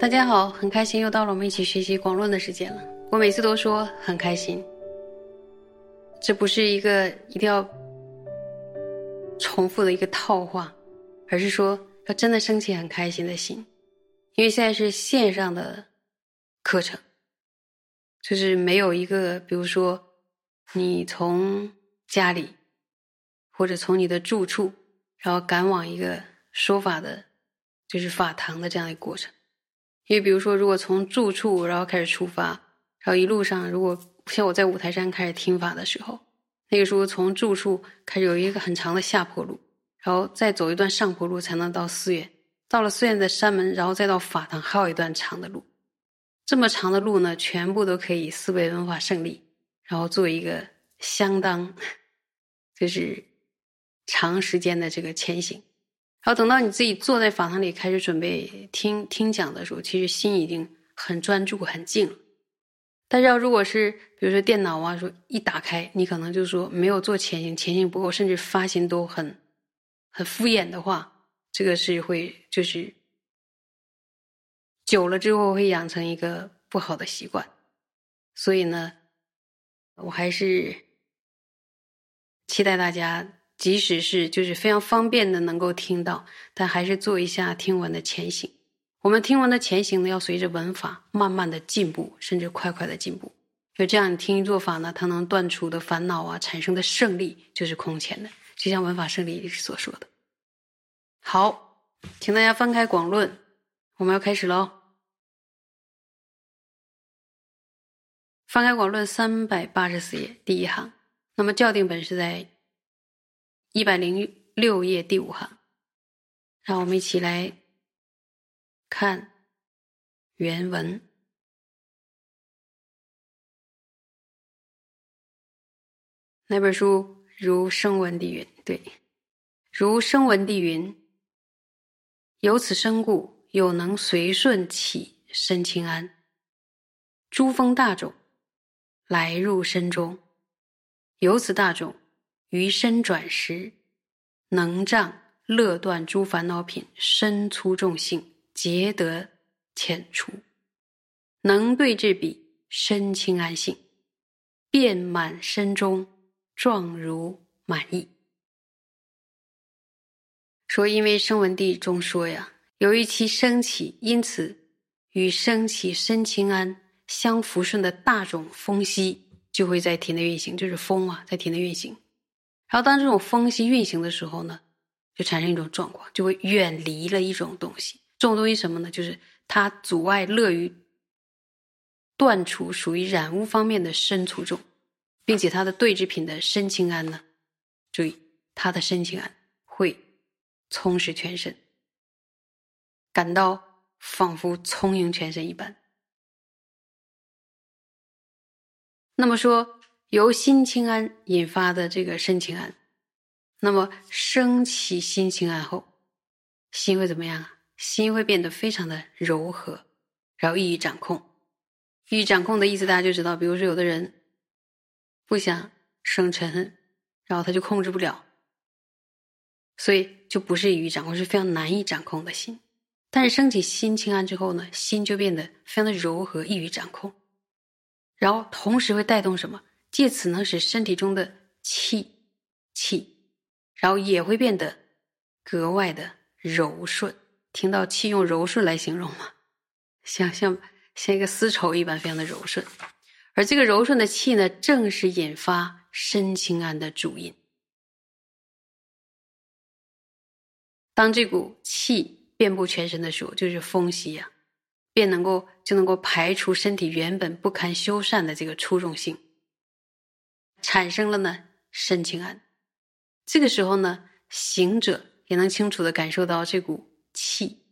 大家好，很开心又到了我们一起学习广论的时间了。我每次都说很开心，这不是一个一定要重复的一个套话，而是说要真的升起很开心的心。因为现在是线上的课程，就是没有一个，比如说你从家里或者从你的住处，然后赶往一个说法的，就是法堂的这样一个过程。因为比如说，如果从住处然后开始出发，然后一路上，如果像我在五台山开始听法的时候，那个时候从住处开始有一个很长的下坡路，然后再走一段上坡路才能到寺院，到了寺院的山门，然后再到法堂，还有一段长的路。这么长的路呢，全部都可以思维文化胜利，然后做一个相当就是长时间的这个前行。然后等到你自己坐在法堂里开始准备听听讲的时候，其实心已经很专注、很静了。但是要如果是比如说电脑啊，说一打开，你可能就说没有做前行，前行不够，甚至发心都很很敷衍的话，这个是会就是久了之后会养成一个不好的习惯。所以呢，我还是期待大家。即使是就是非常方便的能够听到，但还是做一下听闻的前行。我们听闻的前行呢，要随着文法慢慢的进步，甚至快快的进步。就这样，你听做法呢，它能断除的烦恼啊，产生的胜利就是空前的。就像文法胜利所说的。好，请大家翻开广论，我们要开始喽。翻开广论三百八十四页第一行，那么校定本是在。一百零六页第五行，让我们一起来看原文。那本书如声闻地云，对，如声闻地云，由此生故，有能随顺起身清安，诸风大众来入身中，由此大众。于身转时，能障乐断诸烦恼品，身粗重性，皆得遣除；能对治彼，身轻安性，遍满身中，状如满意。说，因为声闻地中说呀，由于其升起，因此与升起身清安相扶顺的大种风息，就会在体内运行，就是风啊，在体内运行。然后，当这种风息运行的时候呢，就产生一种状况，就会远离了一种东西。这种东西什么呢？就是它阻碍乐于断除属于染污方面的身粗重，并且它的对治品的身清安呢，注意它的身清安充实全身，感到仿佛充盈全身一般。那么说。由心清安引发的这个身清安，那么升起心清安后，心会怎么样啊？心会变得非常的柔和，然后易于掌控。易于掌控的意思大家就知道，比如说有的人不想生嗔，然后他就控制不了，所以就不是易于掌控，是非常难以掌控的心。但是升起心清安之后呢，心就变得非常的柔和，易于掌控，然后同时会带动什么？借此能使身体中的气气，然后也会变得格外的柔顺。听到气用柔顺来形容吗？像像像一个丝绸一般，非常的柔顺。而这个柔顺的气呢，正是引发身清安的主因。当这股气遍布全身的时候，就是风息呀，便能够就能够排除身体原本不堪修缮的这个粗重性。产生了呢身清安，这个时候呢，行者也能清楚的感受到这股气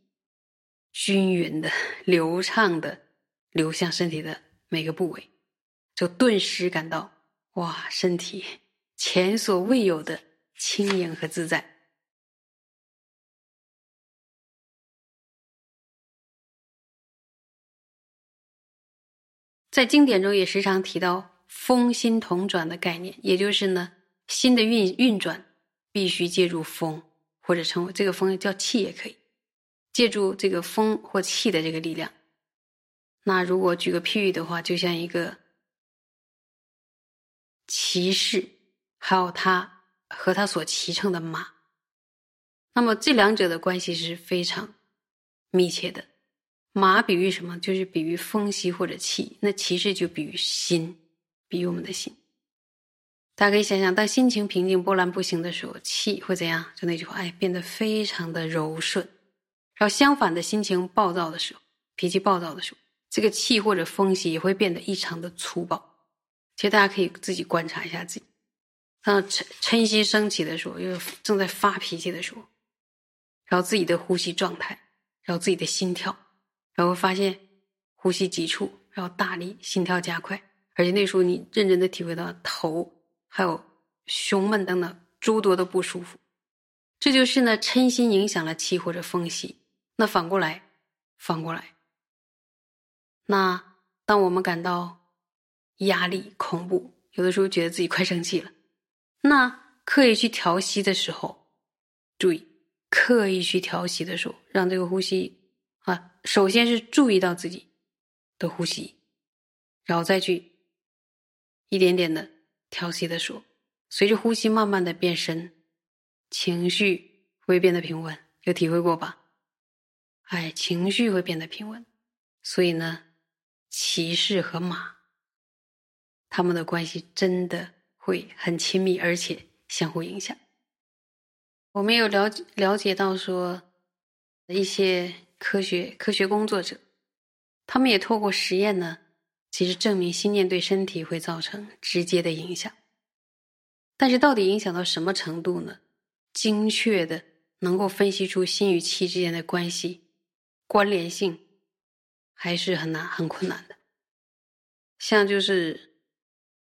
均匀的、流畅的流向身体的每个部位，就顿时感到哇，身体前所未有的轻盈和自在。在经典中也时常提到风心同转的概念，也就是呢，心的运运转必须借助风，或者称为这个风叫气也可以，借助这个风或气的这个力量。那如果举个譬喻的话，就像一个骑士，还有他和他所骑乘的马，那么这两者的关系是非常密切的。马比喻什么？就是比喻风息或者气。那其实就比喻心，比喻我们的心。大家可以想想，当心情平静、波澜不兴的时候，气会怎样？就那句话，哎，变得非常的柔顺。然后相反的心情暴躁的时候，脾气暴躁的时候，这个气或者风息也会变得异常的粗暴。其实大家可以自己观察一下自己，当嗔嗔心升起的时候，又正在发脾气的时候，然后自己的呼吸状态，然后自己的心跳。然后发现呼吸急促，然后大力，心跳加快，而且那时候你认真的体会到头还有胸闷等等诸多的不舒服，这就是呢嗔心影响了气或者风息。那反过来，反过来，那当我们感到压力、恐怖，有的时候觉得自己快生气了，那刻意去调息的时候，注意刻意去调息的时候，让这个呼吸。啊，首先是注意到自己的呼吸，然后再去一点点的调息的说，随着呼吸慢慢的变深，情绪会变得平稳，有体会过吧？哎，情绪会变得平稳，所以呢，骑士和马，他们的关系真的会很亲密，而且相互影响。我们有了解了解到说一些。科学科学工作者，他们也透过实验呢，其实证明心念对身体会造成直接的影响。但是到底影响到什么程度呢？精确的能够分析出心与气之间的关系关联性，还是很难很困难的。像就是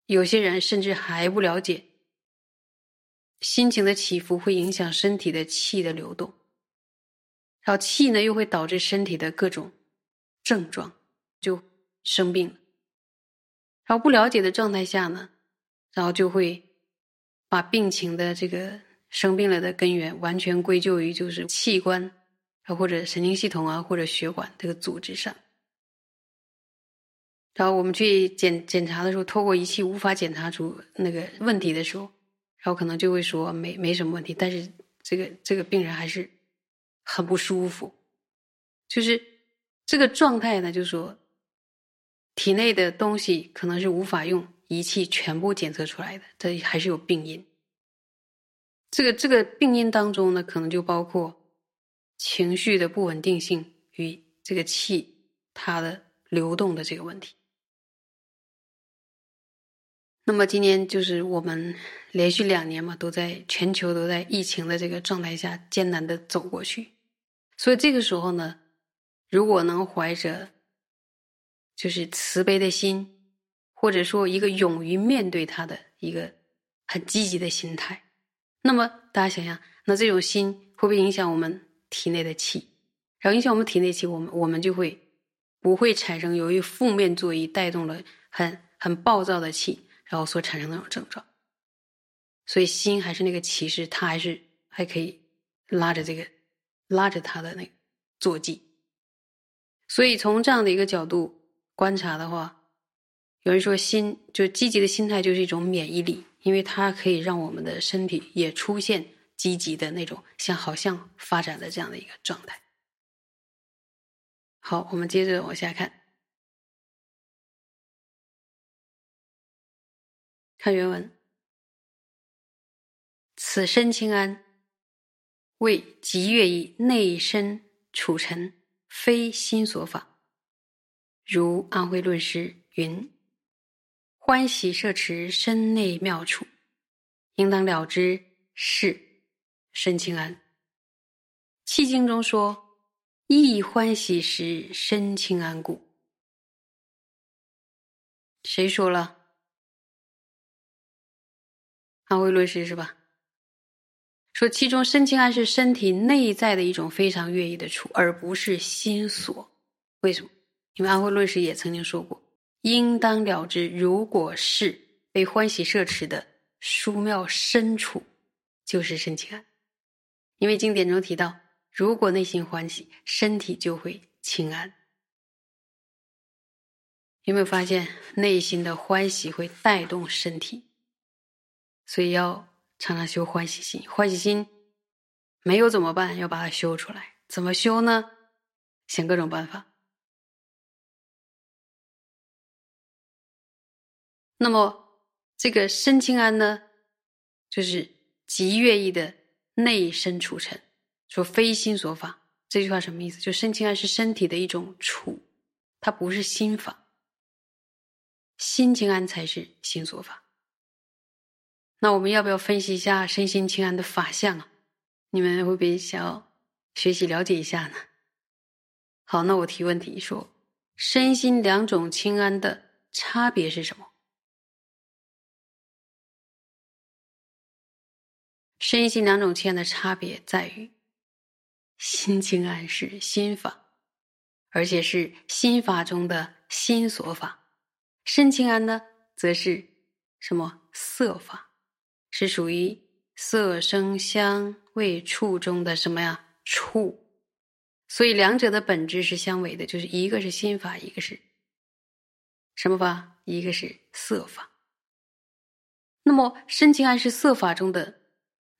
有些人甚至还不了解，心情的起伏会影响身体的气的流动。然后气呢，又会导致身体的各种症状，就生病了。然后不了解的状态下呢，然后就会把病情的这个生病了的根源完全归咎于就是器官啊或者神经系统啊或者血管这个组织上。然后我们去检检查的时候，透过仪器无法检查出那个问题的时候，然后可能就会说没没什么问题，但是这个这个病人还是。很不舒服，就是这个状态呢，就是说，体内的东西可能是无法用仪器全部检测出来的，这还是有病因。这个这个病因当中呢，可能就包括情绪的不稳定性与这个气它的流动的这个问题。那么今年就是我们连续两年嘛，都在全球都在疫情的这个状态下艰难的走过去。所以这个时候呢，如果能怀着就是慈悲的心，或者说一个勇于面对他的一个很积极的心态，那么大家想想，那这种心会不会影响我们体内的气？然后影响我们体内气，我们我们就会不会产生由于负面作用带动了很很暴躁的气，然后所产生那种症状。所以心还是那个骑士，他还是还可以拉着这个。拉着他的那个坐骑，所以从这样的一个角度观察的话，有人说心就积极的心态就是一种免疫力，因为它可以让我们的身体也出现积极的那种向好像发展的这样的一个状态。好，我们接着往下看，看原文，此身清安。为极乐以内身处尘，非心所法。如安徽论师云：“欢喜摄持身内妙处，应当了之，是身清安。”契经中说：“亦欢喜时，身清安故。”谁说了？安徽论师是吧？说其中身清安是身体内在的一种非常愿意的处，而不是心所。为什么？因为安徽论师也曾经说过：“应当了之。如果是被欢喜摄持的殊妙深处，就是身清安。因为经典中提到，如果内心欢喜，身体就会清安。有没有发现内心的欢喜会带动身体？所以要常常修欢喜心。欢喜心没有怎么办？要把它修出来。怎么修呢？想各种办法。那么这个身清安呢，就是极乐意的内身处成，说非心所法。这句话什么意思？就身清安是身体的一种处，它不是心法。心清安才是心所法。那我们要不要分析一下身心清安的法相啊？你们会不会想要学习了解一下呢？好，那我提问题说，身心两种清安的差别是什么？身心两种清安的差别在于，心清安是心法，而且是心法中的心所法；身清安呢，则是什么色法，是属于色声香味触中的什么呀触。所以两者的本质是相违的，就是一个是心法，一个是什么法？一个是色法。那么身清安是色法中的。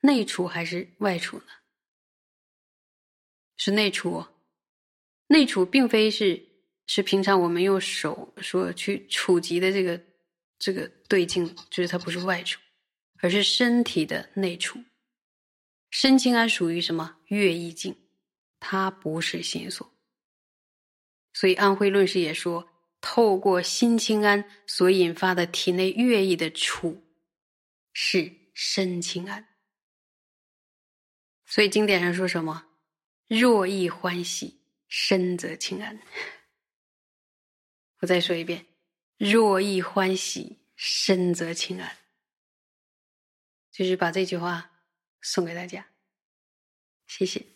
内处还是外处呢？是内处。内处并非是是平常我们用手说去触及的这个这个对境，就是它不是外处，而是身体的内处。身清安属于什么？乐意境，它不是心所。所以安徽论师也说，透过心清安所引发的体内乐意的处，是身清安。所以经典上说什么？若意欢喜，身则清安。我再说一遍：若意欢喜，身则清安。就是把这句话送给大家，谢谢。